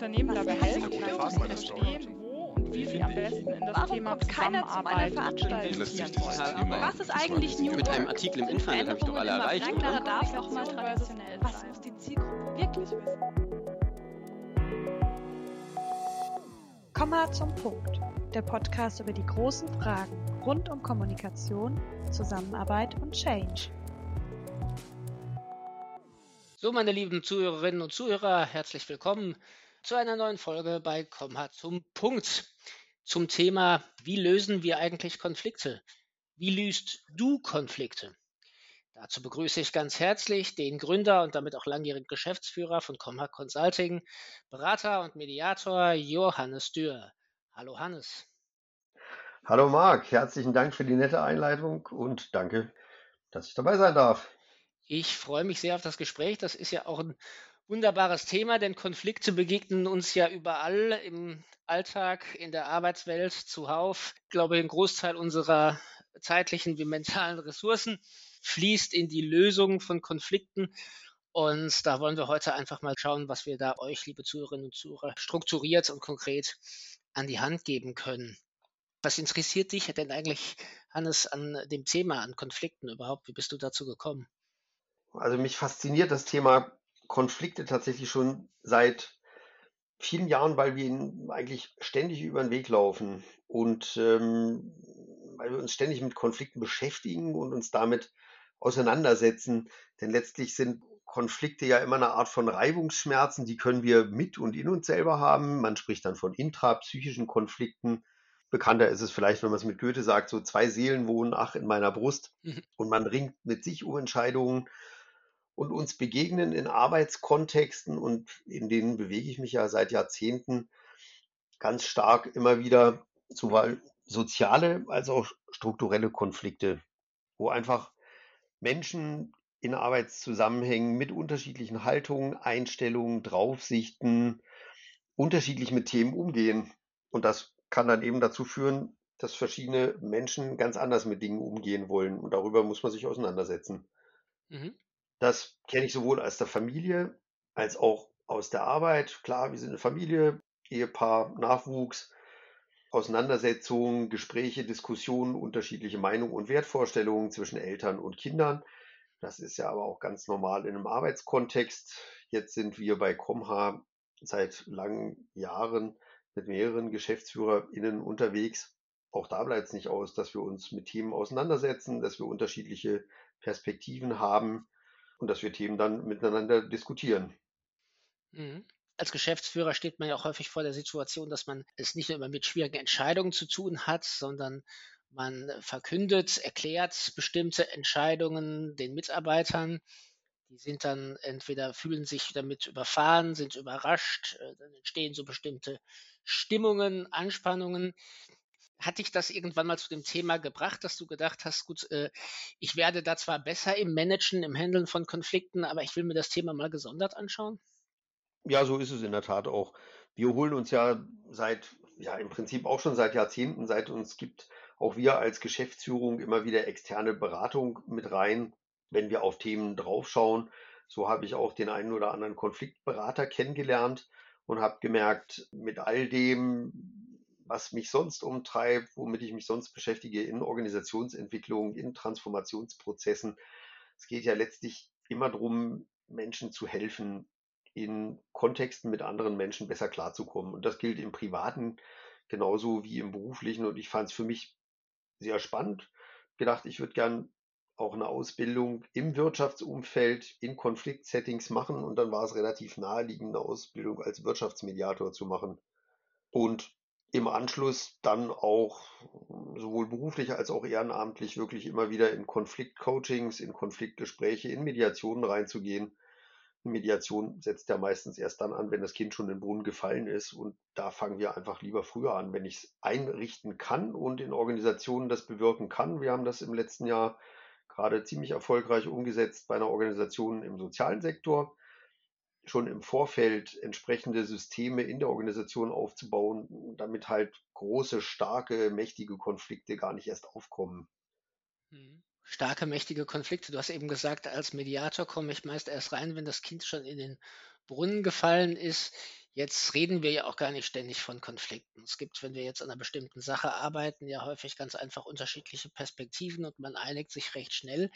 Unternehmen dabei helfen, zu verstehen, wo und wie sie am besten in das Warum Thema kommt keiner zu meiner Zusammenarbeit Veranstaltung? investieren wollen. Was ist eigentlich New Mit einem? Artikel im Internet habe ich doch alle erreicht, oder? darf auch mal traditionell Was sein. muss die Zielgruppe wirklich wissen? Komma zum Punkt. Der Podcast über die großen Fragen rund um Kommunikation, Zusammenarbeit und Change. So, meine lieben Zuhörerinnen und Zuhörer, herzlich willkommen zu einer neuen Folge bei Komma zum Punkt. Zum Thema, wie lösen wir eigentlich Konflikte? Wie löst du Konflikte? Dazu begrüße ich ganz herzlich den Gründer und damit auch langjährigen Geschäftsführer von Comha Consulting, Berater und Mediator Johannes Dürr. Hallo Hannes. Hallo Marc, herzlichen Dank für die nette Einleitung und danke, dass ich dabei sein darf. Ich freue mich sehr auf das Gespräch. Das ist ja auch ein wunderbares Thema, denn Konflikte begegnen uns ja überall im Alltag, in der Arbeitswelt, zuhauf. Ich glaube, ein Großteil unserer zeitlichen wie mentalen Ressourcen fließt in die Lösung von Konflikten. Und da wollen wir heute einfach mal schauen, was wir da euch, liebe Zuhörerinnen und Zuhörer, strukturiert und konkret an die Hand geben können. Was interessiert dich denn eigentlich, Hannes, an dem Thema, an Konflikten überhaupt? Wie bist du dazu gekommen? Also mich fasziniert das Thema Konflikte tatsächlich schon seit vielen Jahren, weil wir ihnen eigentlich ständig über den Weg laufen und ähm, weil wir uns ständig mit Konflikten beschäftigen und uns damit auseinandersetzen. Denn letztlich sind Konflikte ja immer eine Art von Reibungsschmerzen, die können wir mit und in uns selber haben. Man spricht dann von intrapsychischen Konflikten. Bekannter ist es vielleicht, wenn man es mit Goethe sagt, so zwei Seelen wohnen, ach, in meiner Brust. Mhm. Und man ringt mit sich um Entscheidungen und uns begegnen in Arbeitskontexten und in denen bewege ich mich ja seit Jahrzehnten ganz stark immer wieder sowohl soziale als auch strukturelle Konflikte, wo einfach Menschen in Arbeitszusammenhängen mit unterschiedlichen Haltungen, Einstellungen, Draufsichten unterschiedlich mit Themen umgehen. Und das kann dann eben dazu führen, dass verschiedene Menschen ganz anders mit Dingen umgehen wollen. Und darüber muss man sich auseinandersetzen. Mhm. Das kenne ich sowohl aus der Familie als auch aus der Arbeit. Klar, wir sind eine Familie, Ehepaar, Nachwuchs, Auseinandersetzungen, Gespräche, Diskussionen, unterschiedliche Meinungen und Wertvorstellungen zwischen Eltern und Kindern. Das ist ja aber auch ganz normal in einem Arbeitskontext. Jetzt sind wir bei Comha seit langen Jahren mit mehreren GeschäftsführerInnen unterwegs. Auch da bleibt es nicht aus, dass wir uns mit Themen auseinandersetzen, dass wir unterschiedliche Perspektiven haben und dass wir Themen dann miteinander diskutieren. Mhm. Als Geschäftsführer steht man ja auch häufig vor der Situation, dass man es nicht nur immer mit schwierigen Entscheidungen zu tun hat, sondern man verkündet, erklärt bestimmte Entscheidungen den Mitarbeitern. Die sind dann entweder fühlen sich damit überfahren, sind überrascht, äh, dann entstehen so bestimmte Stimmungen, Anspannungen. Hat dich das irgendwann mal zu dem Thema gebracht, dass du gedacht hast, gut, äh, ich werde da zwar besser im Managen, im Handeln von Konflikten, aber ich will mir das Thema mal gesondert anschauen? Ja, so ist es in der Tat auch. Wir holen uns ja seit, ja, im Prinzip auch schon seit Jahrzehnten, seit uns gibt, auch wir als Geschäftsführung immer wieder externe Beratung mit rein, wenn wir auf Themen draufschauen. So habe ich auch den einen oder anderen Konfliktberater kennengelernt und habe gemerkt, mit all dem, was mich sonst umtreibt, womit ich mich sonst beschäftige in Organisationsentwicklung, in Transformationsprozessen, es geht ja letztlich immer darum, Menschen zu helfen, in Kontexten mit anderen Menschen besser klarzukommen. Und das gilt im Privaten genauso wie im Beruflichen. Und ich fand es für mich sehr spannend. Gedacht, ich würde gern auch eine Ausbildung im Wirtschaftsumfeld in Konfliktsettings machen. Und dann war es relativ naheliegend, eine Ausbildung als Wirtschaftsmediator zu machen. Und im Anschluss dann auch sowohl beruflich als auch ehrenamtlich wirklich immer wieder in Konfliktcoachings, in Konfliktgespräche, in Mediationen reinzugehen. Mediation setzt ja meistens erst dann an, wenn das Kind schon in den Brunnen gefallen ist. Und da fangen wir einfach lieber früher an, wenn ich es einrichten kann und in Organisationen das bewirken kann. Wir haben das im letzten Jahr gerade ziemlich erfolgreich umgesetzt bei einer Organisation im sozialen Sektor schon im Vorfeld entsprechende Systeme in der Organisation aufzubauen, damit halt große, starke, mächtige Konflikte gar nicht erst aufkommen. Mhm. Starke, mächtige Konflikte. Du hast eben gesagt, als Mediator komme ich meist erst rein, wenn das Kind schon in den Brunnen gefallen ist. Jetzt reden wir ja auch gar nicht ständig von Konflikten. Es gibt, wenn wir jetzt an einer bestimmten Sache arbeiten, ja häufig ganz einfach unterschiedliche Perspektiven und man einigt sich recht schnell.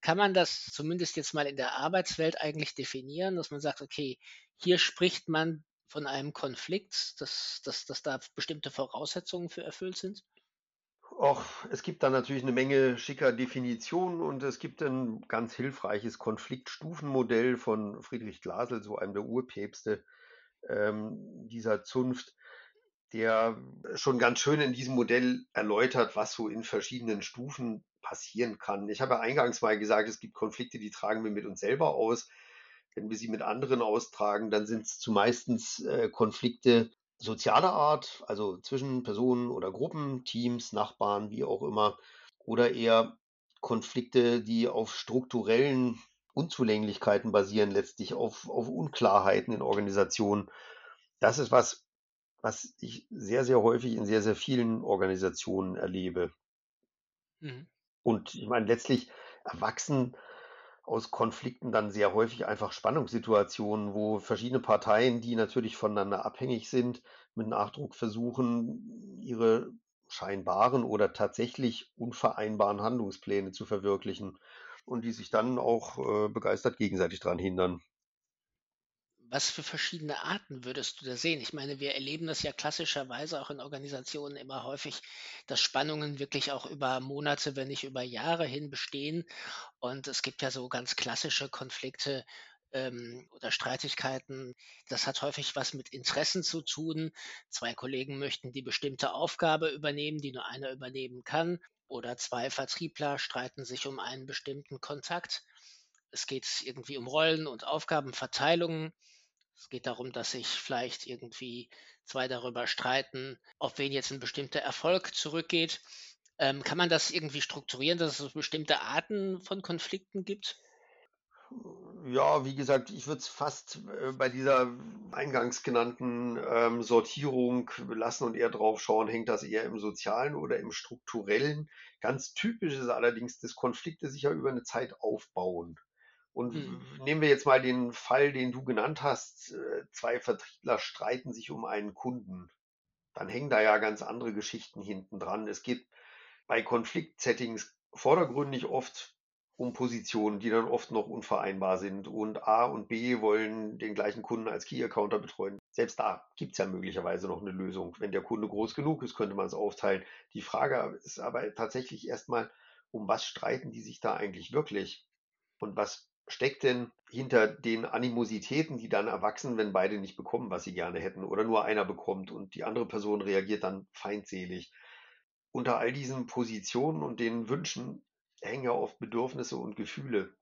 Kann man das zumindest jetzt mal in der Arbeitswelt eigentlich definieren, dass man sagt, okay, hier spricht man von einem Konflikt, dass, dass, dass da bestimmte Voraussetzungen für erfüllt sind? Och, es gibt da natürlich eine Menge schicker Definitionen und es gibt ein ganz hilfreiches Konfliktstufenmodell von Friedrich Glasel, so einem der Urpäpste ähm, dieser Zunft, der schon ganz schön in diesem Modell erläutert, was so in verschiedenen Stufen passieren kann. Ich habe ja eingangs mal gesagt, es gibt Konflikte, die tragen wir mit uns selber aus. Wenn wir sie mit anderen austragen, dann sind es zumeistens äh, Konflikte sozialer Art, also zwischen Personen oder Gruppen, Teams, Nachbarn, wie auch immer, oder eher Konflikte, die auf strukturellen Unzulänglichkeiten basieren, letztlich auf, auf Unklarheiten in Organisationen. Das ist was, was ich sehr, sehr häufig in sehr, sehr vielen Organisationen erlebe. Mhm. Und ich meine, letztlich erwachsen aus Konflikten dann sehr häufig einfach Spannungssituationen, wo verschiedene Parteien, die natürlich voneinander abhängig sind, mit Nachdruck versuchen, ihre scheinbaren oder tatsächlich unvereinbaren Handlungspläne zu verwirklichen und die sich dann auch äh, begeistert gegenseitig daran hindern. Was für verschiedene Arten würdest du da sehen? Ich meine, wir erleben das ja klassischerweise auch in Organisationen immer häufig, dass Spannungen wirklich auch über Monate, wenn nicht über Jahre hin bestehen. Und es gibt ja so ganz klassische Konflikte ähm, oder Streitigkeiten. Das hat häufig was mit Interessen zu tun. Zwei Kollegen möchten die bestimmte Aufgabe übernehmen, die nur einer übernehmen kann. Oder zwei Vertriebler streiten sich um einen bestimmten Kontakt. Es geht irgendwie um Rollen und Aufgabenverteilungen. Es geht darum, dass sich vielleicht irgendwie zwei darüber streiten, auf wen jetzt ein bestimmter Erfolg zurückgeht. Ähm, kann man das irgendwie strukturieren, dass es bestimmte Arten von Konflikten gibt? Ja, wie gesagt, ich würde es fast äh, bei dieser eingangs genannten ähm, Sortierung lassen und eher drauf schauen, hängt das eher im sozialen oder im strukturellen. Ganz typisch ist allerdings, dass Konflikte sich ja über eine Zeit aufbauen. Und mhm. nehmen wir jetzt mal den Fall, den du genannt hast. Äh, zwei Vertriebler streiten sich um einen Kunden. Dann hängen da ja ganz andere Geschichten hinten dran. Es geht bei Konfliktsettings vordergründig oft um Positionen, die dann oft noch unvereinbar sind. Und A und B wollen den gleichen Kunden als Key-Accounter betreuen. Selbst da gibt es ja möglicherweise noch eine Lösung. Wenn der Kunde groß genug ist, könnte man es aufteilen. Die Frage ist aber tatsächlich erstmal, um was streiten die sich da eigentlich wirklich? Und was steckt denn hinter den Animositäten, die dann erwachsen, wenn beide nicht bekommen, was sie gerne hätten oder nur einer bekommt und die andere Person reagiert dann feindselig? Unter all diesen Positionen und den Wünschen hängen ja oft Bedürfnisse und Gefühle.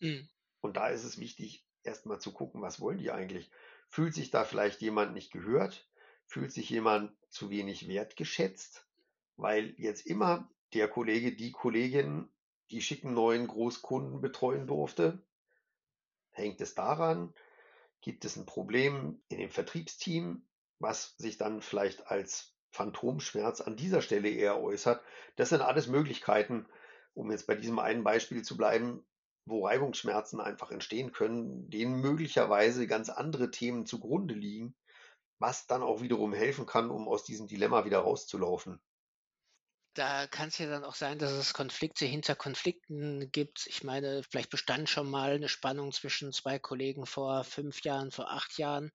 Mhm. Und da ist es wichtig, erstmal zu gucken, was wollen die eigentlich? Fühlt sich da vielleicht jemand nicht gehört? Fühlt sich jemand zu wenig wertgeschätzt? Weil jetzt immer der Kollege, die Kollegin, die schicken neuen Großkunden betreuen durfte. Hängt es daran? Gibt es ein Problem in dem Vertriebsteam, was sich dann vielleicht als Phantomschmerz an dieser Stelle eher äußert? Das sind alles Möglichkeiten, um jetzt bei diesem einen Beispiel zu bleiben, wo Reibungsschmerzen einfach entstehen können, denen möglicherweise ganz andere Themen zugrunde liegen, was dann auch wiederum helfen kann, um aus diesem Dilemma wieder rauszulaufen. Da kann es ja dann auch sein, dass es Konflikte hinter Konflikten gibt. Ich meine, vielleicht bestand schon mal eine Spannung zwischen zwei Kollegen vor fünf Jahren, vor acht Jahren.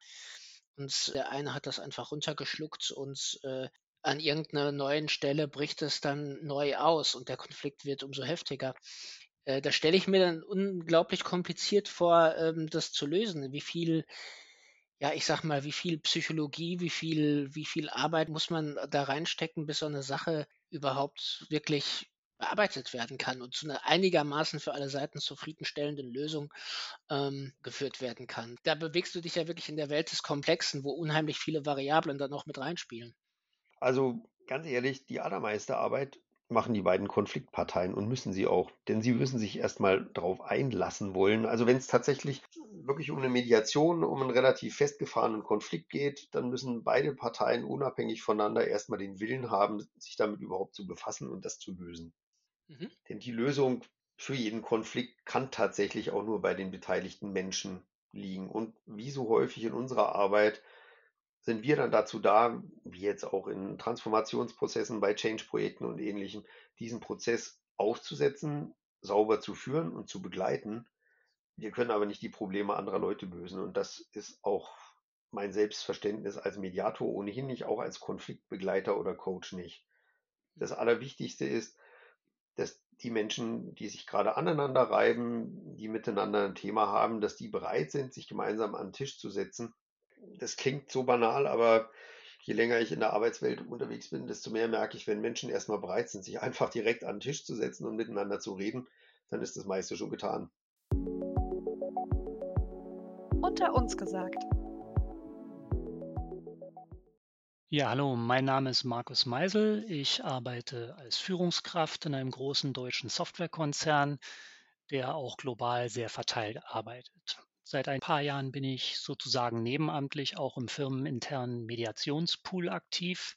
Und der eine hat das einfach runtergeschluckt und äh, an irgendeiner neuen Stelle bricht es dann neu aus und der Konflikt wird umso heftiger. Äh, da stelle ich mir dann unglaublich kompliziert vor, ähm, das zu lösen. Wie viel, ja, ich sag mal, wie viel Psychologie, wie viel, wie viel Arbeit muss man da reinstecken, bis so eine Sache überhaupt wirklich bearbeitet werden kann und zu einer einigermaßen für alle Seiten zufriedenstellenden Lösung ähm, geführt werden kann. Da bewegst du dich ja wirklich in der Welt des Komplexen, wo unheimlich viele Variablen dann noch mit reinspielen. Also ganz ehrlich, die allermeiste Arbeit machen die beiden Konfliktparteien und müssen sie auch, denn sie müssen sich erstmal darauf einlassen wollen. Also wenn es tatsächlich wirklich um eine Mediation, um einen relativ festgefahrenen Konflikt geht, dann müssen beide Parteien unabhängig voneinander erstmal den Willen haben, sich damit überhaupt zu befassen und das zu lösen. Mhm. Denn die Lösung für jeden Konflikt kann tatsächlich auch nur bei den beteiligten Menschen liegen. Und wie so häufig in unserer Arbeit sind wir dann dazu da, wie jetzt auch in Transformationsprozessen bei Change-Projekten und ähnlichem, diesen Prozess aufzusetzen, sauber zu führen und zu begleiten. Wir können aber nicht die Probleme anderer Leute lösen. Und das ist auch mein Selbstverständnis als Mediator ohnehin nicht, auch als Konfliktbegleiter oder Coach nicht. Das Allerwichtigste ist, dass die Menschen, die sich gerade aneinander reiben, die miteinander ein Thema haben, dass die bereit sind, sich gemeinsam an den Tisch zu setzen. Das klingt so banal, aber je länger ich in der Arbeitswelt unterwegs bin, desto mehr merke ich, wenn Menschen erstmal bereit sind, sich einfach direkt an den Tisch zu setzen und miteinander zu reden, dann ist das meiste schon getan. Unter uns gesagt. Ja, hallo, mein Name ist Markus Meisel. Ich arbeite als Führungskraft in einem großen deutschen Softwarekonzern, der auch global sehr verteilt arbeitet. Seit ein paar Jahren bin ich sozusagen nebenamtlich auch im firmeninternen Mediationspool aktiv.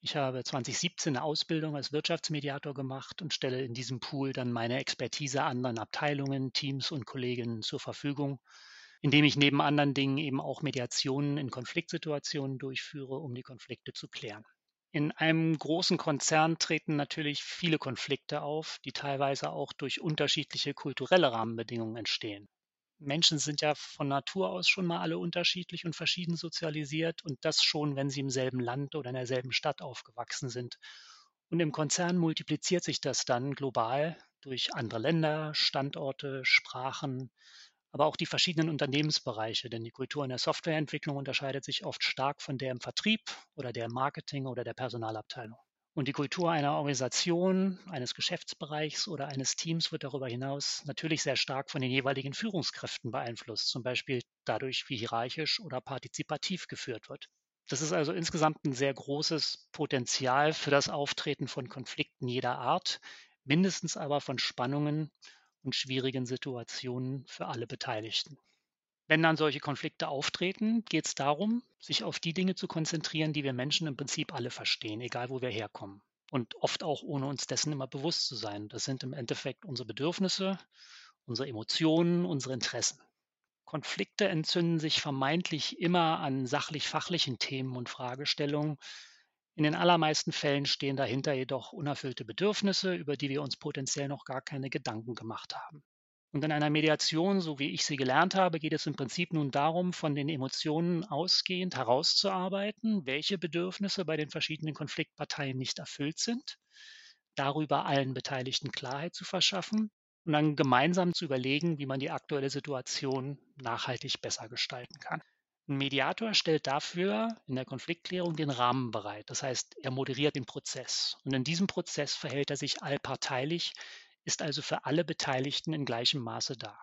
Ich habe 2017 eine Ausbildung als Wirtschaftsmediator gemacht und stelle in diesem Pool dann meine Expertise anderen Abteilungen, Teams und Kolleginnen zur Verfügung indem ich neben anderen Dingen eben auch Mediationen in Konfliktsituationen durchführe, um die Konflikte zu klären. In einem großen Konzern treten natürlich viele Konflikte auf, die teilweise auch durch unterschiedliche kulturelle Rahmenbedingungen entstehen. Menschen sind ja von Natur aus schon mal alle unterschiedlich und verschieden sozialisiert und das schon, wenn sie im selben Land oder in derselben Stadt aufgewachsen sind. Und im Konzern multipliziert sich das dann global durch andere Länder, Standorte, Sprachen, aber auch die verschiedenen Unternehmensbereiche, denn die Kultur in der Softwareentwicklung unterscheidet sich oft stark von der im Vertrieb oder der im Marketing oder der Personalabteilung. Und die Kultur einer Organisation, eines Geschäftsbereichs oder eines Teams wird darüber hinaus natürlich sehr stark von den jeweiligen Führungskräften beeinflusst, zum Beispiel dadurch, wie hierarchisch oder partizipativ geführt wird. Das ist also insgesamt ein sehr großes Potenzial für das Auftreten von Konflikten jeder Art, mindestens aber von Spannungen und schwierigen Situationen für alle Beteiligten. Wenn dann solche Konflikte auftreten, geht es darum, sich auf die Dinge zu konzentrieren, die wir Menschen im Prinzip alle verstehen, egal wo wir herkommen. Und oft auch ohne uns dessen immer bewusst zu sein. Das sind im Endeffekt unsere Bedürfnisse, unsere Emotionen, unsere Interessen. Konflikte entzünden sich vermeintlich immer an sachlich-fachlichen Themen und Fragestellungen, in den allermeisten Fällen stehen dahinter jedoch unerfüllte Bedürfnisse, über die wir uns potenziell noch gar keine Gedanken gemacht haben. Und in einer Mediation, so wie ich sie gelernt habe, geht es im Prinzip nun darum, von den Emotionen ausgehend herauszuarbeiten, welche Bedürfnisse bei den verschiedenen Konfliktparteien nicht erfüllt sind, darüber allen Beteiligten Klarheit zu verschaffen und dann gemeinsam zu überlegen, wie man die aktuelle Situation nachhaltig besser gestalten kann. Ein Mediator stellt dafür in der Konfliktklärung den Rahmen bereit. Das heißt, er moderiert den Prozess. Und in diesem Prozess verhält er sich allparteilich, ist also für alle Beteiligten in gleichem Maße da.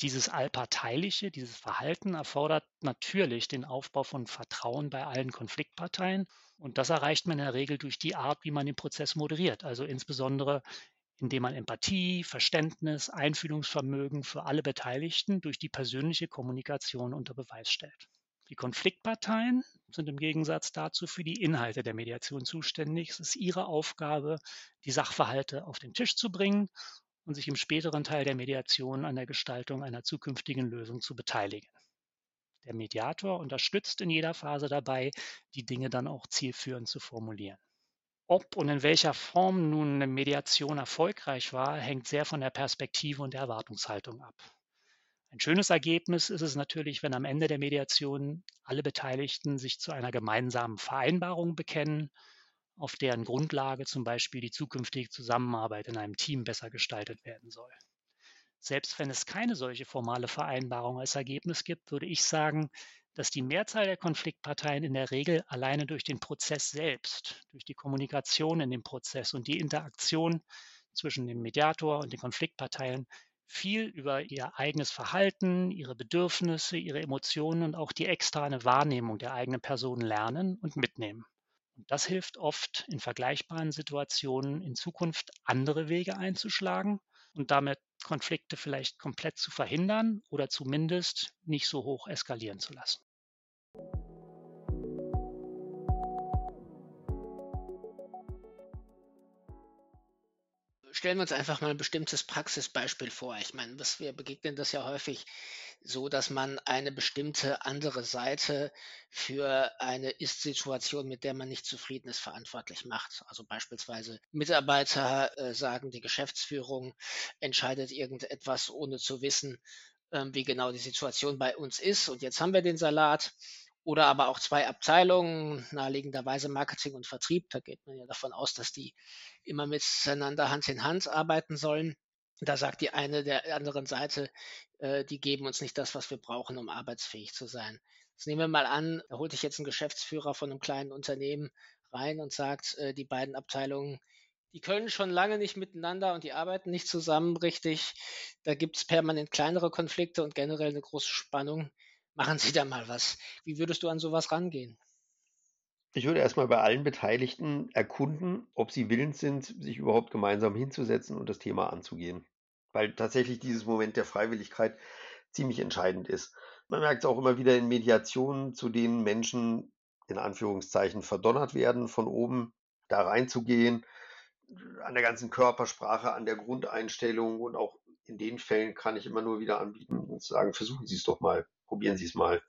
Dieses allparteiliche, dieses Verhalten erfordert natürlich den Aufbau von Vertrauen bei allen Konfliktparteien. Und das erreicht man in der Regel durch die Art, wie man den Prozess moderiert. Also insbesondere indem man Empathie, Verständnis, Einfühlungsvermögen für alle Beteiligten durch die persönliche Kommunikation unter Beweis stellt. Die Konfliktparteien sind im Gegensatz dazu für die Inhalte der Mediation zuständig. Es ist ihre Aufgabe, die Sachverhalte auf den Tisch zu bringen und sich im späteren Teil der Mediation an der Gestaltung einer zukünftigen Lösung zu beteiligen. Der Mediator unterstützt in jeder Phase dabei, die Dinge dann auch zielführend zu formulieren. Ob und in welcher Form nun eine Mediation erfolgreich war, hängt sehr von der Perspektive und der Erwartungshaltung ab. Ein schönes Ergebnis ist es natürlich, wenn am Ende der Mediation alle Beteiligten sich zu einer gemeinsamen Vereinbarung bekennen, auf deren Grundlage zum Beispiel die zukünftige Zusammenarbeit in einem Team besser gestaltet werden soll. Selbst wenn es keine solche formale Vereinbarung als Ergebnis gibt, würde ich sagen, dass die Mehrzahl der Konfliktparteien in der Regel alleine durch den Prozess selbst, durch die Kommunikation in dem Prozess und die Interaktion zwischen dem Mediator und den Konfliktparteien viel über ihr eigenes Verhalten, ihre Bedürfnisse, ihre Emotionen und auch die externe Wahrnehmung der eigenen Person lernen und mitnehmen. Und das hilft oft in vergleichbaren Situationen in Zukunft andere Wege einzuschlagen und damit Konflikte vielleicht komplett zu verhindern oder zumindest nicht so hoch eskalieren zu lassen. Stellen wir uns einfach mal ein bestimmtes Praxisbeispiel vor. Ich meine, was wir begegnen das ja häufig so, dass man eine bestimmte andere Seite für eine Ist-Situation, mit der man nicht zufrieden ist, verantwortlich macht. Also beispielsweise Mitarbeiter äh, sagen, die Geschäftsführung entscheidet irgendetwas, ohne zu wissen, ähm, wie genau die Situation bei uns ist. Und jetzt haben wir den Salat. Oder aber auch zwei Abteilungen, naheliegenderweise Marketing und Vertrieb. Da geht man ja davon aus, dass die immer miteinander Hand in Hand arbeiten sollen. Da sagt die eine der anderen Seite, äh, die geben uns nicht das, was wir brauchen, um arbeitsfähig zu sein. Jetzt nehmen wir mal an, da holt sich jetzt ein Geschäftsführer von einem kleinen Unternehmen rein und sagt, äh, die beiden Abteilungen, die können schon lange nicht miteinander und die arbeiten nicht zusammen richtig. Da gibt es permanent kleinere Konflikte und generell eine große Spannung. Machen Sie da mal was. Wie würdest du an sowas rangehen? Ich würde erstmal bei allen Beteiligten erkunden, ob sie willens sind, sich überhaupt gemeinsam hinzusetzen und das Thema anzugehen. Weil tatsächlich dieses Moment der Freiwilligkeit ziemlich entscheidend ist. Man merkt es auch immer wieder in Mediationen, zu denen Menschen in Anführungszeichen verdonnert werden, von oben da reinzugehen, an der ganzen Körpersprache, an der Grundeinstellung und auch in den Fällen kann ich immer nur wieder anbieten und sagen, versuchen Sie es doch mal, probieren Sie es mal.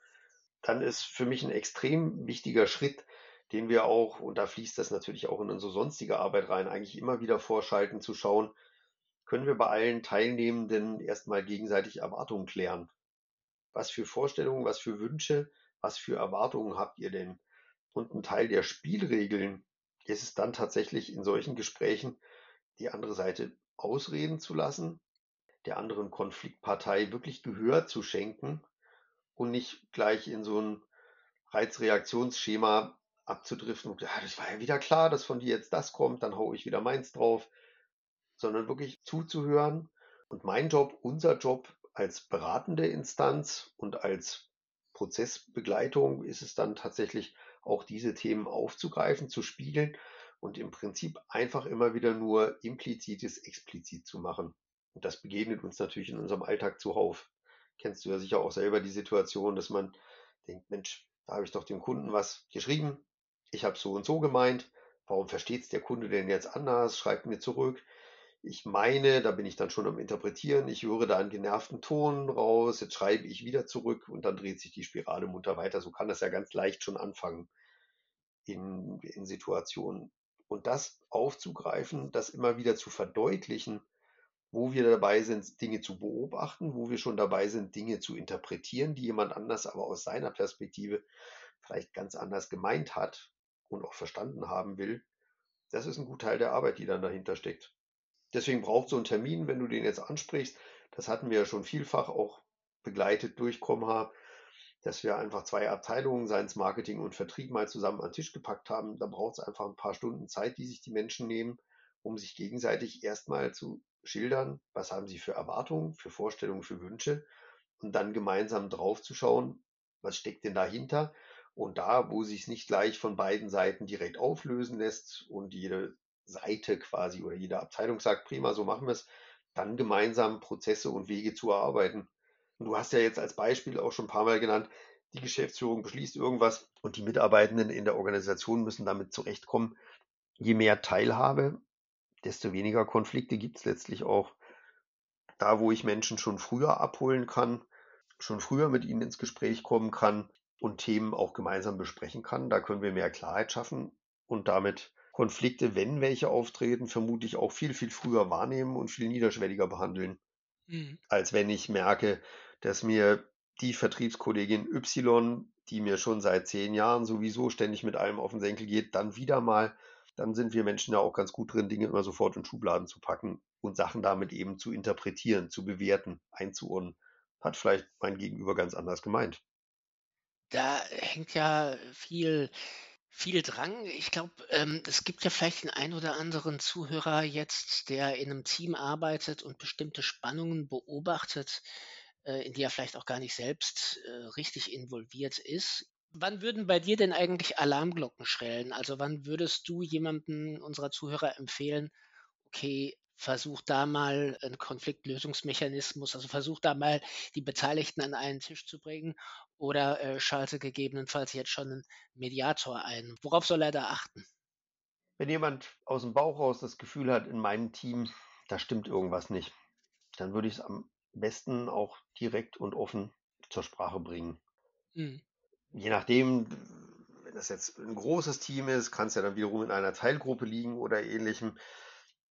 Dann ist für mich ein extrem wichtiger Schritt, den wir auch, und da fließt das natürlich auch in unsere sonstige Arbeit rein, eigentlich immer wieder vorschalten, zu schauen, können wir bei allen Teilnehmenden erstmal gegenseitig Erwartungen klären. Was für Vorstellungen, was für Wünsche, was für Erwartungen habt ihr denn? Und ein Teil der Spielregeln ist es dann tatsächlich in solchen Gesprächen, die andere Seite ausreden zu lassen, der anderen Konfliktpartei wirklich Gehör zu schenken und nicht gleich in so ein Reizreaktionsschema abzudriften ja, das war ja wieder klar, dass von dir jetzt das kommt, dann haue ich wieder meins drauf, sondern wirklich zuzuhören. Und mein Job, unser Job als beratende Instanz und als Prozessbegleitung ist es dann tatsächlich auch diese Themen aufzugreifen, zu spiegeln und im Prinzip einfach immer wieder nur implizites explizit zu machen. Und das begegnet uns natürlich in unserem Alltag zuhauf. Kennst du ja sicher auch selber die Situation, dass man denkt, Mensch, da habe ich doch dem Kunden was geschrieben, ich habe so und so gemeint, warum versteht es der Kunde denn jetzt anders, schreibt mir zurück. Ich meine, da bin ich dann schon am Interpretieren, ich höre da einen genervten Ton raus, jetzt schreibe ich wieder zurück und dann dreht sich die Spirale munter weiter. So kann das ja ganz leicht schon anfangen in, in Situationen. Und das aufzugreifen, das immer wieder zu verdeutlichen, wo wir dabei sind, Dinge zu beobachten, wo wir schon dabei sind, Dinge zu interpretieren, die jemand anders aber aus seiner Perspektive vielleicht ganz anders gemeint hat und auch verstanden haben will. Das ist ein guter Teil der Arbeit, die dann dahinter steckt. Deswegen braucht so ein Termin, wenn du den jetzt ansprichst, das hatten wir ja schon vielfach auch begleitet durch Comha, dass wir einfach zwei Abteilungen, seien es Marketing und Vertrieb, mal zusammen an den Tisch gepackt haben. Da braucht es einfach ein paar Stunden Zeit, die sich die Menschen nehmen, um sich gegenseitig erstmal zu schildern, was haben sie für Erwartungen, für Vorstellungen, für Wünsche und dann gemeinsam drauf zu schauen, was steckt denn dahinter und da, wo sich es nicht gleich von beiden Seiten direkt auflösen lässt und jede Seite quasi oder jede Abteilung sagt, prima, so machen wir es, dann gemeinsam Prozesse und Wege zu erarbeiten. Und du hast ja jetzt als Beispiel auch schon ein paar Mal genannt, die Geschäftsführung beschließt irgendwas und die Mitarbeitenden in der Organisation müssen damit zurechtkommen. Je mehr Teilhabe, desto weniger Konflikte gibt es letztlich auch. Da, wo ich Menschen schon früher abholen kann, schon früher mit ihnen ins Gespräch kommen kann und Themen auch gemeinsam besprechen kann, da können wir mehr Klarheit schaffen und damit Konflikte, wenn welche auftreten, vermutlich auch viel, viel früher wahrnehmen und viel niederschwelliger behandeln, mhm. als wenn ich merke, dass mir die Vertriebskollegin Y, die mir schon seit zehn Jahren sowieso ständig mit allem auf den Senkel geht, dann wieder mal dann sind wir Menschen ja auch ganz gut drin, Dinge immer sofort in Schubladen zu packen und Sachen damit eben zu interpretieren, zu bewerten, einzuordnen. Hat vielleicht mein Gegenüber ganz anders gemeint. Da hängt ja viel, viel dran. Ich glaube, ähm, es gibt ja vielleicht den einen oder anderen Zuhörer jetzt, der in einem Team arbeitet und bestimmte Spannungen beobachtet, äh, in die er vielleicht auch gar nicht selbst äh, richtig involviert ist. Wann würden bei dir denn eigentlich Alarmglocken schrillen? Also wann würdest du jemandem unserer Zuhörer empfehlen, okay, versuch da mal einen Konfliktlösungsmechanismus, also versuch da mal die Beteiligten an einen Tisch zu bringen oder äh, schalte gegebenenfalls jetzt schon einen Mediator ein. Worauf soll er da achten? Wenn jemand aus dem Bauch raus das Gefühl hat, in meinem Team, da stimmt irgendwas nicht, dann würde ich es am besten auch direkt und offen zur Sprache bringen. Mhm. Je nachdem, wenn das jetzt ein großes Team ist, kann es ja dann wiederum in einer Teilgruppe liegen oder ähnlichem.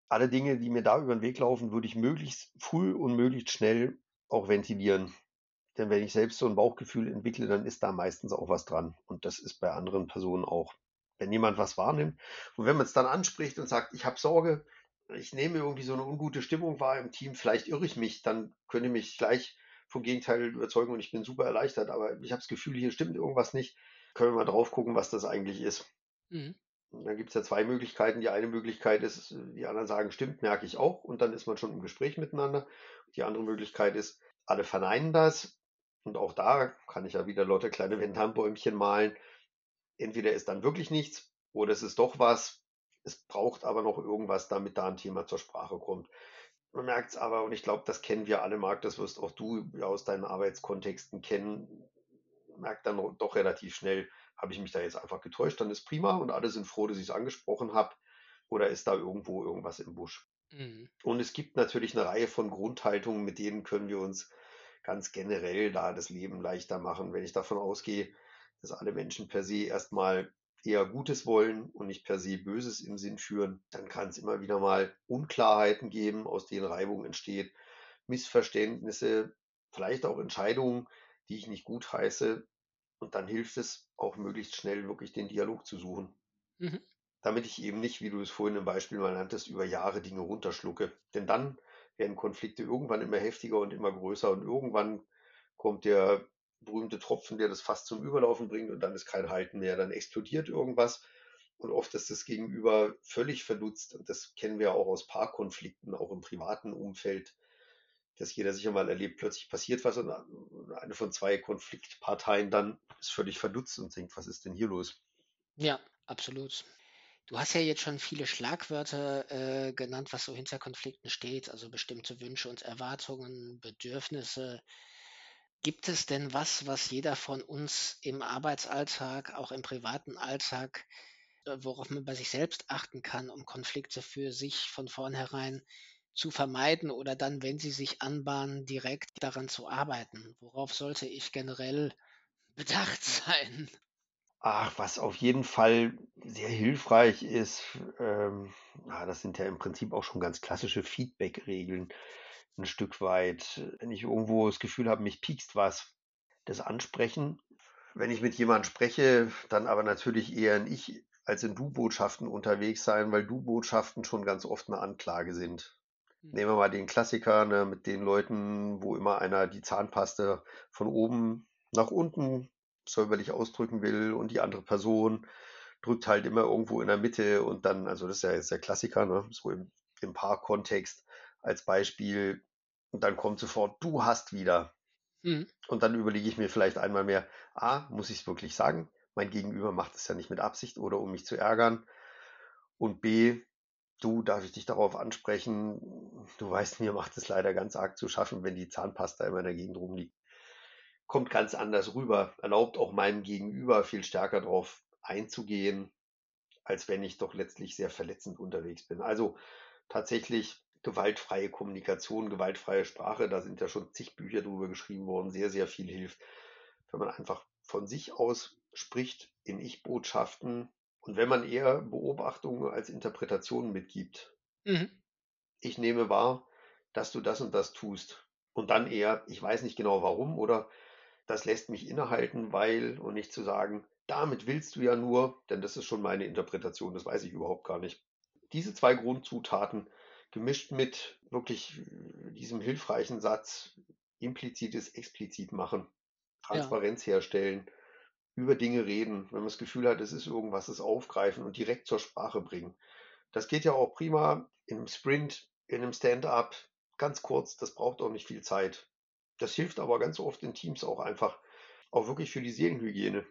Alle Dinge, die mir da über den Weg laufen, würde ich möglichst früh und möglichst schnell auch ventilieren. Denn wenn ich selbst so ein Bauchgefühl entwickle, dann ist da meistens auch was dran. Und das ist bei anderen Personen auch. Wenn jemand was wahrnimmt und wenn man es dann anspricht und sagt, ich habe Sorge, ich nehme irgendwie so eine ungute Stimmung wahr im Team, vielleicht irre ich mich, dann könnte ich mich gleich vom Gegenteil überzeugen und ich bin super erleichtert. Aber ich habe das Gefühl, hier stimmt irgendwas nicht. Können wir mal drauf gucken, was das eigentlich ist. Mhm. Und dann gibt es ja zwei Möglichkeiten. Die eine Möglichkeit ist, die anderen sagen, stimmt, merke ich auch. Und dann ist man schon im Gespräch miteinander. Die andere Möglichkeit ist, alle verneinen das. Und auch da kann ich ja wieder lauter kleine Wendhandbäumchen malen. Entweder ist dann wirklich nichts oder es ist doch was. Es braucht aber noch irgendwas, damit da ein Thema zur Sprache kommt. Man merkt es aber, und ich glaube, das kennen wir alle, Marc, das wirst auch du aus deinen Arbeitskontexten kennen, merkt dann doch relativ schnell, habe ich mich da jetzt einfach getäuscht, dann ist prima und alle sind froh, dass ich es angesprochen habe. Oder ist da irgendwo irgendwas im Busch? Mhm. Und es gibt natürlich eine Reihe von Grundhaltungen, mit denen können wir uns ganz generell da das Leben leichter machen. Wenn ich davon ausgehe, dass alle Menschen per se erstmal eher Gutes wollen und nicht per se Böses im Sinn führen, dann kann es immer wieder mal Unklarheiten geben, aus denen Reibung entsteht, Missverständnisse, vielleicht auch Entscheidungen, die ich nicht gut heiße. Und dann hilft es auch möglichst schnell wirklich den Dialog zu suchen. Mhm. Damit ich eben nicht, wie du es vorhin im Beispiel mal nanntest, über Jahre Dinge runterschlucke. Denn dann werden Konflikte irgendwann immer heftiger und immer größer und irgendwann kommt der berühmte Tropfen, der das fast zum Überlaufen bringt und dann ist kein Halten mehr. Dann explodiert irgendwas und oft ist das Gegenüber völlig verdutzt und das kennen wir auch aus Paarkonflikten, auch im privaten Umfeld, dass jeder sicher mal erlebt, plötzlich passiert was und eine von zwei Konfliktparteien dann ist völlig verdutzt und denkt, was ist denn hier los? Ja, absolut. Du hast ja jetzt schon viele Schlagwörter äh, genannt, was so hinter Konflikten steht, also bestimmte Wünsche und Erwartungen, Bedürfnisse. Gibt es denn was, was jeder von uns im Arbeitsalltag, auch im privaten Alltag, äh, worauf man bei sich selbst achten kann, um Konflikte für sich von vornherein zu vermeiden oder dann, wenn sie sich anbahnen, direkt daran zu arbeiten? Worauf sollte ich generell bedacht sein? Ach, was auf jeden Fall sehr hilfreich ist, ähm, das sind ja im Prinzip auch schon ganz klassische Feedback-Regeln ein Stück weit. Wenn ich irgendwo das Gefühl habe, mich piekst was, das ansprechen. Wenn ich mit jemandem spreche, dann aber natürlich eher in Ich als in Du-Botschaften unterwegs sein, weil Du-Botschaften schon ganz oft eine Anklage sind. Hm. Nehmen wir mal den Klassiker ne, mit den Leuten, wo immer einer die Zahnpaste von oben nach unten säuberlich ausdrücken will und die andere Person drückt halt immer irgendwo in der Mitte und dann, also das ist ja jetzt der Klassiker, ne, so im, im Paarkontext als Beispiel und dann kommt sofort, du hast wieder. Mhm. Und dann überlege ich mir vielleicht einmal mehr, A, muss ich es wirklich sagen? Mein Gegenüber macht es ja nicht mit Absicht oder um mich zu ärgern. Und B, du, darf ich dich darauf ansprechen? Du weißt, mir macht es leider ganz arg zu schaffen, wenn die Zahnpasta in der Gegend rumliegt. Kommt ganz anders rüber, erlaubt auch meinem Gegenüber viel stärker darauf einzugehen, als wenn ich doch letztlich sehr verletzend unterwegs bin. Also tatsächlich gewaltfreie Kommunikation, gewaltfreie Sprache, da sind ja schon zig Bücher drüber geschrieben worden, sehr, sehr viel hilft, wenn man einfach von sich aus spricht in Ich-Botschaften und wenn man eher Beobachtungen als Interpretationen mitgibt. Mhm. Ich nehme wahr, dass du das und das tust. Und dann eher, ich weiß nicht genau warum oder das lässt mich innehalten, weil und nicht zu sagen, damit willst du ja nur, denn das ist schon meine Interpretation, das weiß ich überhaupt gar nicht. Diese zwei Grundzutaten gemischt mit wirklich diesem hilfreichen Satz, implizites explizit machen, Transparenz ja. herstellen, über Dinge reden, wenn man das Gefühl hat, es ist irgendwas, es aufgreifen und direkt zur Sprache bringen. Das geht ja auch prima in einem Sprint, in einem Stand-up, ganz kurz, das braucht auch nicht viel Zeit. Das hilft aber ganz oft in Teams auch einfach, auch wirklich für die Seelenhygiene.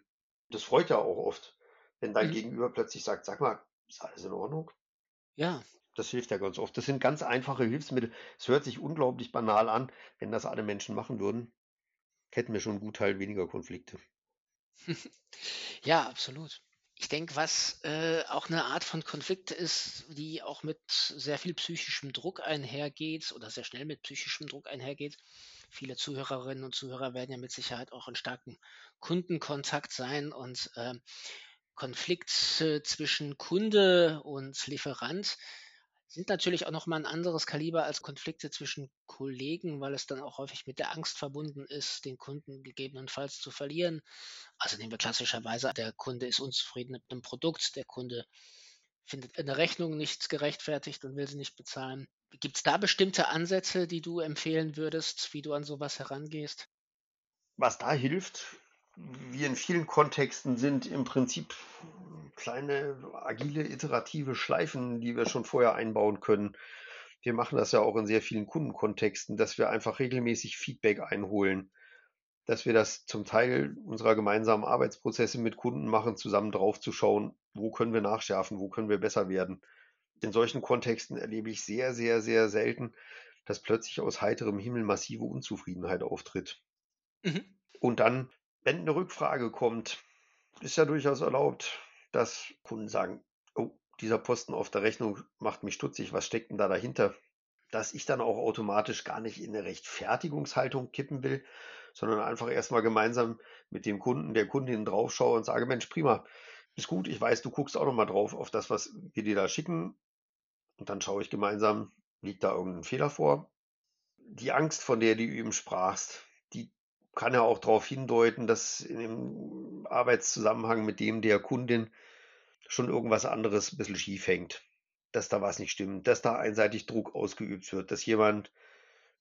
Das freut ja auch oft, wenn dein mhm. Gegenüber plötzlich sagt, sag mal, ist alles in Ordnung? Ja, das hilft ja ganz oft. Das sind ganz einfache Hilfsmittel. Es hört sich unglaublich banal an. Wenn das alle Menschen machen würden, hätten wir schon einen Gutteil weniger Konflikte. ja, absolut. Ich denke, was äh, auch eine Art von Konflikt ist, die auch mit sehr viel psychischem Druck einhergeht oder sehr schnell mit psychischem Druck einhergeht. Viele Zuhörerinnen und Zuhörer werden ja mit Sicherheit auch in starkem Kundenkontakt sein und äh, Konflikt zwischen Kunde und Lieferant sind natürlich auch noch mal ein anderes Kaliber als Konflikte zwischen Kollegen, weil es dann auch häufig mit der Angst verbunden ist, den Kunden gegebenenfalls zu verlieren. Also nehmen wir klassischerweise, der Kunde ist unzufrieden mit einem Produkt, der Kunde findet eine Rechnung nicht gerechtfertigt und will sie nicht bezahlen. Gibt es da bestimmte Ansätze, die du empfehlen würdest, wie du an sowas herangehst? Was da hilft, wie in vielen Kontexten sind im Prinzip kleine, agile, iterative Schleifen, die wir schon vorher einbauen können. Wir machen das ja auch in sehr vielen Kundenkontexten, dass wir einfach regelmäßig Feedback einholen, dass wir das zum Teil unserer gemeinsamen Arbeitsprozesse mit Kunden machen, zusammen drauf zu schauen, wo können wir nachschärfen, wo können wir besser werden. In solchen Kontexten erlebe ich sehr, sehr, sehr selten, dass plötzlich aus heiterem Himmel massive Unzufriedenheit auftritt. Mhm. Und dann, wenn eine Rückfrage kommt, ist ja durchaus erlaubt, dass Kunden sagen, oh, dieser Posten auf der Rechnung macht mich stutzig, was steckt denn da dahinter? Dass ich dann auch automatisch gar nicht in eine Rechtfertigungshaltung kippen will, sondern einfach erstmal gemeinsam mit dem Kunden, der Kundin drauf schaue und sage, Mensch, prima, ist gut, ich weiß, du guckst auch nochmal drauf auf das, was wir dir da schicken. Und dann schaue ich gemeinsam, liegt da irgendein Fehler vor? Die Angst, von der du eben sprachst, die kann ja auch darauf hindeuten, dass in dem Arbeitszusammenhang mit dem der Kundin schon irgendwas anderes ein bisschen schief hängt. Dass da was nicht stimmt, dass da einseitig Druck ausgeübt wird, dass jemand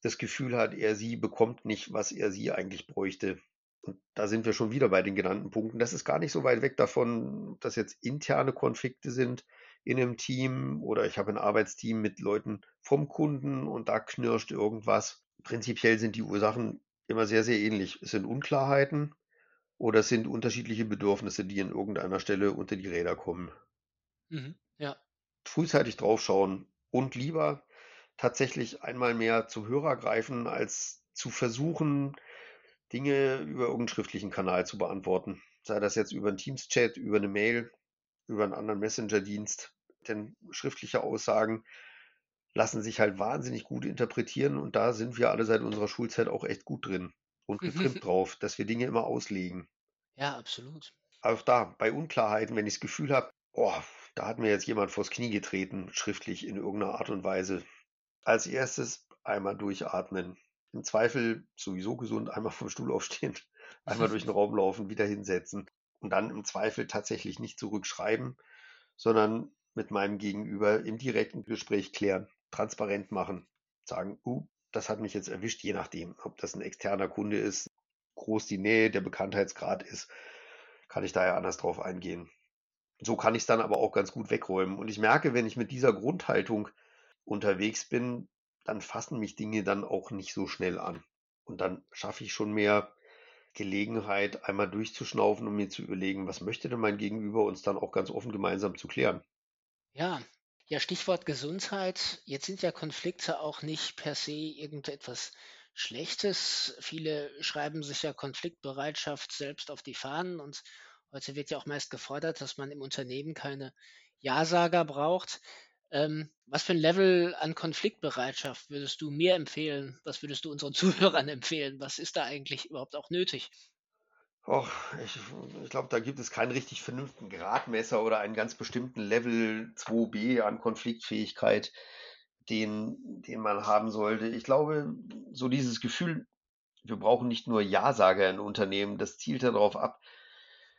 das Gefühl hat, er sie bekommt nicht, was er sie eigentlich bräuchte. Und da sind wir schon wieder bei den genannten Punkten. Das ist gar nicht so weit weg davon, dass jetzt interne Konflikte sind in einem Team oder ich habe ein Arbeitsteam mit Leuten vom Kunden und da knirscht irgendwas. Prinzipiell sind die Ursachen immer sehr, sehr ähnlich. Es sind Unklarheiten, oder es sind unterschiedliche Bedürfnisse, die in irgendeiner Stelle unter die Räder kommen. Mhm, ja. Frühzeitig draufschauen und lieber tatsächlich einmal mehr zum Hörer greifen, als zu versuchen, Dinge über irgendeinen schriftlichen Kanal zu beantworten. Sei das jetzt über einen Teams-Chat, über eine Mail, über einen anderen Messenger-Dienst. Denn schriftliche Aussagen lassen sich halt wahnsinnig gut interpretieren und da sind wir alle seit unserer Schulzeit auch echt gut drin und getrimmt drauf, dass wir Dinge immer auslegen. Ja, absolut. Auch da, bei Unklarheiten, wenn ich das Gefühl habe, oh, da hat mir jetzt jemand vors Knie getreten, schriftlich in irgendeiner Art und Weise. Als erstes einmal durchatmen. Im Zweifel sowieso gesund, einmal vom Stuhl aufstehen, einmal durch den Raum laufen, wieder hinsetzen und dann im Zweifel tatsächlich nicht zurückschreiben, sondern mit meinem Gegenüber im direkten Gespräch klären, transparent machen, sagen, uh, das hat mich jetzt erwischt, je nachdem, ob das ein externer Kunde ist, groß die Nähe, der Bekanntheitsgrad ist, kann ich da ja anders drauf eingehen. So kann ich es dann aber auch ganz gut wegräumen. Und ich merke, wenn ich mit dieser Grundhaltung unterwegs bin, dann fassen mich Dinge dann auch nicht so schnell an. Und dann schaffe ich schon mehr Gelegenheit, einmal durchzuschnaufen und mir zu überlegen, was möchte denn mein Gegenüber uns dann auch ganz offen gemeinsam zu klären. Ja, ja, Stichwort Gesundheit. Jetzt sind ja Konflikte auch nicht per se irgendetwas Schlechtes. Viele schreiben sich ja Konfliktbereitschaft selbst auf die Fahnen und heute wird ja auch meist gefordert, dass man im Unternehmen keine Ja-Sager braucht. Ähm, was für ein Level an Konfliktbereitschaft würdest du mir empfehlen? Was würdest du unseren Zuhörern empfehlen? Was ist da eigentlich überhaupt auch nötig? Och, ich, ich glaube, da gibt es keinen richtig vernünftigen Gradmesser oder einen ganz bestimmten Level 2b an Konfliktfähigkeit, den, den man haben sollte. Ich glaube, so dieses Gefühl, wir brauchen nicht nur Ja-Sager in Unternehmen, das zielt darauf ab,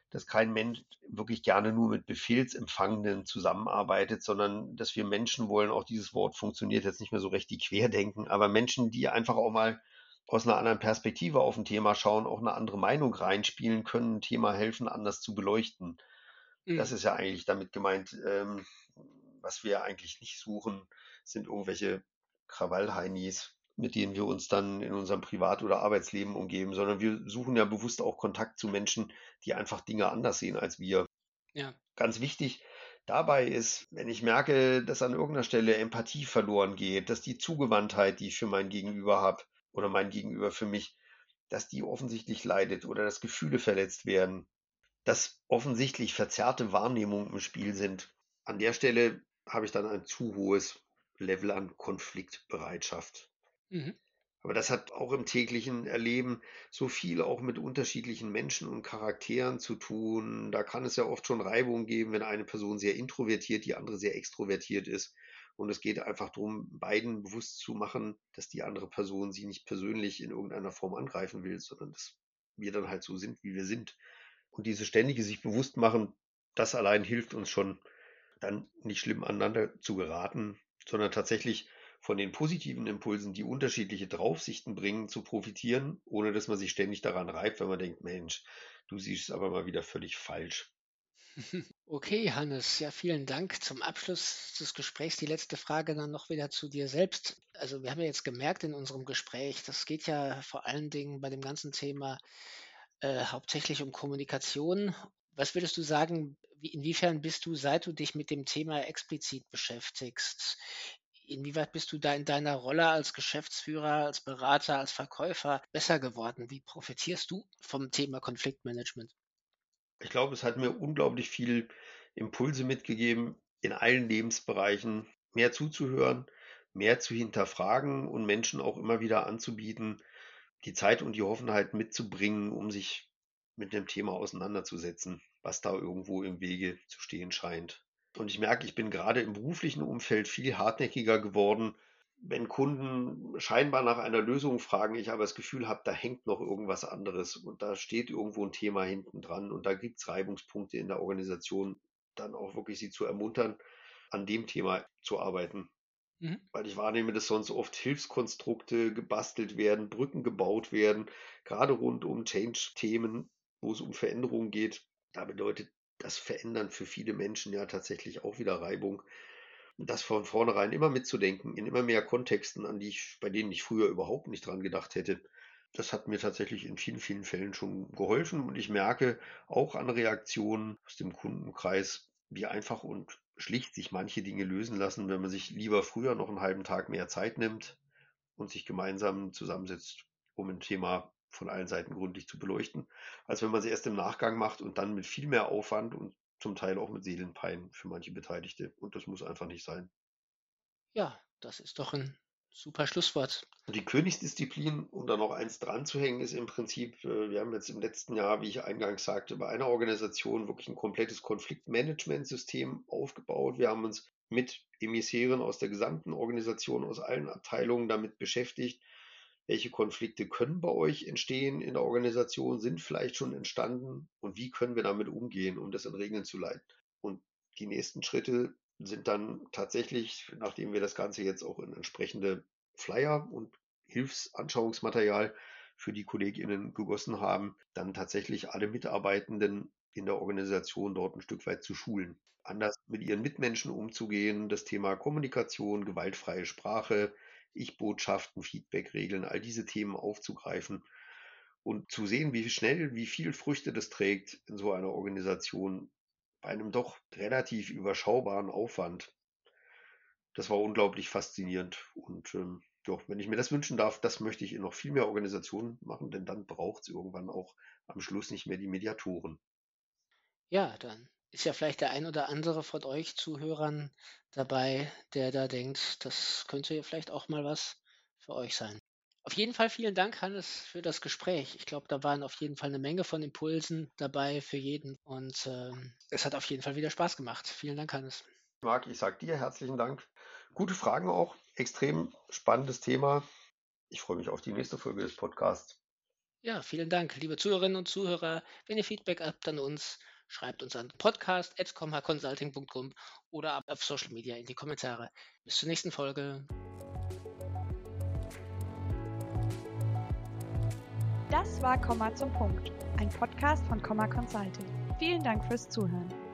dass kein Mensch wirklich gerne nur mit Befehlsempfangenden zusammenarbeitet, sondern dass wir Menschen wollen, auch dieses Wort funktioniert jetzt nicht mehr so recht, die querdenken, aber Menschen, die einfach auch mal aus einer anderen Perspektive auf ein Thema schauen, auch eine andere Meinung reinspielen können, ein Thema helfen, anders zu beleuchten. Mhm. Das ist ja eigentlich damit gemeint, ähm, was wir eigentlich nicht suchen, sind irgendwelche Krawallheinis, mit denen wir uns dann in unserem Privat- oder Arbeitsleben umgeben, sondern wir suchen ja bewusst auch Kontakt zu Menschen, die einfach Dinge anders sehen als wir. Ja. Ganz wichtig dabei ist, wenn ich merke, dass an irgendeiner Stelle Empathie verloren geht, dass die Zugewandtheit, die ich für mein Gegenüber habe, oder mein Gegenüber für mich, dass die offensichtlich leidet oder dass Gefühle verletzt werden, dass offensichtlich verzerrte Wahrnehmungen im Spiel sind. An der Stelle habe ich dann ein zu hohes Level an Konfliktbereitschaft. Mhm. Aber das hat auch im täglichen Erleben so viel auch mit unterschiedlichen Menschen und Charakteren zu tun. Da kann es ja oft schon Reibung geben, wenn eine Person sehr introvertiert, die andere sehr extrovertiert ist. Und es geht einfach darum, beiden bewusst zu machen, dass die andere Person sie nicht persönlich in irgendeiner Form angreifen will, sondern dass wir dann halt so sind, wie wir sind. Und diese ständige sich bewusst machen, das allein hilft uns schon, dann nicht schlimm aneinander zu geraten, sondern tatsächlich von den positiven Impulsen, die unterschiedliche Draufsichten bringen, zu profitieren, ohne dass man sich ständig daran reibt, wenn man denkt, Mensch, du siehst es aber mal wieder völlig falsch. Okay, Hannes, ja, vielen Dank. Zum Abschluss des Gesprächs die letzte Frage dann noch wieder zu dir selbst. Also wir haben ja jetzt gemerkt in unserem Gespräch, das geht ja vor allen Dingen bei dem ganzen Thema äh, hauptsächlich um Kommunikation. Was würdest du sagen, wie, inwiefern bist du, seit du dich mit dem Thema explizit beschäftigst, Inwieweit bist du da in deiner Rolle als Geschäftsführer, als Berater, als Verkäufer besser geworden? Wie profitierst du vom Thema Konfliktmanagement? Ich glaube, es hat mir unglaublich viel Impulse mitgegeben, in allen Lebensbereichen mehr zuzuhören, mehr zu hinterfragen und Menschen auch immer wieder anzubieten, die Zeit und die Offenheit mitzubringen, um sich mit dem Thema auseinanderzusetzen, was da irgendwo im Wege zu stehen scheint. Und ich merke, ich bin gerade im beruflichen Umfeld viel hartnäckiger geworden. Wenn Kunden scheinbar nach einer Lösung fragen, ich aber das Gefühl habe, da hängt noch irgendwas anderes und da steht irgendwo ein Thema hinten dran und da gibt es Reibungspunkte in der Organisation, dann auch wirklich sie zu ermuntern, an dem Thema zu arbeiten. Mhm. Weil ich wahrnehme, dass sonst oft Hilfskonstrukte gebastelt werden, Brücken gebaut werden, gerade rund um Change-Themen, wo es um Veränderungen geht. Da bedeutet das Verändern für viele Menschen ja tatsächlich auch wieder Reibung. Das von vornherein immer mitzudenken, in immer mehr Kontexten, an die ich, bei denen ich früher überhaupt nicht dran gedacht hätte. Das hat mir tatsächlich in vielen, vielen Fällen schon geholfen und ich merke auch an Reaktionen aus dem Kundenkreis, wie einfach und schlicht sich manche Dinge lösen lassen, wenn man sich lieber früher noch einen halben Tag mehr Zeit nimmt und sich gemeinsam zusammensetzt, um ein Thema von allen Seiten gründlich zu beleuchten, als wenn man sie erst im Nachgang macht und dann mit viel mehr Aufwand und zum Teil auch mit Seelenpein für manche Beteiligte. Und das muss einfach nicht sein. Ja, das ist doch ein super Schlusswort. Und die Königsdisziplin, um da noch eins dran zu hängen, ist im Prinzip, äh, wir haben jetzt im letzten Jahr, wie ich eingangs sagte, bei einer Organisation wirklich ein komplettes Konfliktmanagementsystem aufgebaut. Wir haben uns mit Emissären aus der gesamten Organisation, aus allen Abteilungen damit beschäftigt, welche Konflikte können bei euch entstehen in der Organisation, sind vielleicht schon entstanden und wie können wir damit umgehen, um das in Regeln zu leiten. Und die nächsten Schritte sind dann tatsächlich, nachdem wir das Ganze jetzt auch in entsprechende Flyer und Hilfsanschauungsmaterial für die KollegInnen gegossen haben, dann tatsächlich alle Mitarbeitenden in der Organisation dort ein Stück weit zu schulen. Anders mit ihren Mitmenschen umzugehen, das Thema Kommunikation, gewaltfreie Sprache, ich-Botschaften, Feedback-Regeln, all diese Themen aufzugreifen und zu sehen, wie schnell, wie viel Früchte das trägt in so einer Organisation bei einem doch relativ überschaubaren Aufwand. Das war unglaublich faszinierend. Und ähm, ja, wenn ich mir das wünschen darf, das möchte ich in noch viel mehr Organisationen machen, denn dann braucht es irgendwann auch am Schluss nicht mehr die Mediatoren. Ja, dann ist ja vielleicht der ein oder andere von euch Zuhörern dabei, der da denkt, das könnte ja vielleicht auch mal was für euch sein. Auf jeden Fall vielen Dank, Hannes, für das Gespräch. Ich glaube, da waren auf jeden Fall eine Menge von Impulsen dabei für jeden und äh, es hat auf jeden Fall wieder Spaß gemacht. Vielen Dank, Hannes. Marc, ich sage dir herzlichen Dank. Gute Fragen auch, extrem spannendes Thema. Ich freue mich auf die nächste Folge des Podcasts. Ja, vielen Dank, liebe Zuhörerinnen und Zuhörer. Wenn ihr Feedback habt an uns, Schreibt uns an podcast.comhaconsulting.com oder auf Social Media in die Kommentare. Bis zur nächsten Folge. Das war Komma zum Punkt, ein Podcast von Komma Consulting. Vielen Dank fürs Zuhören.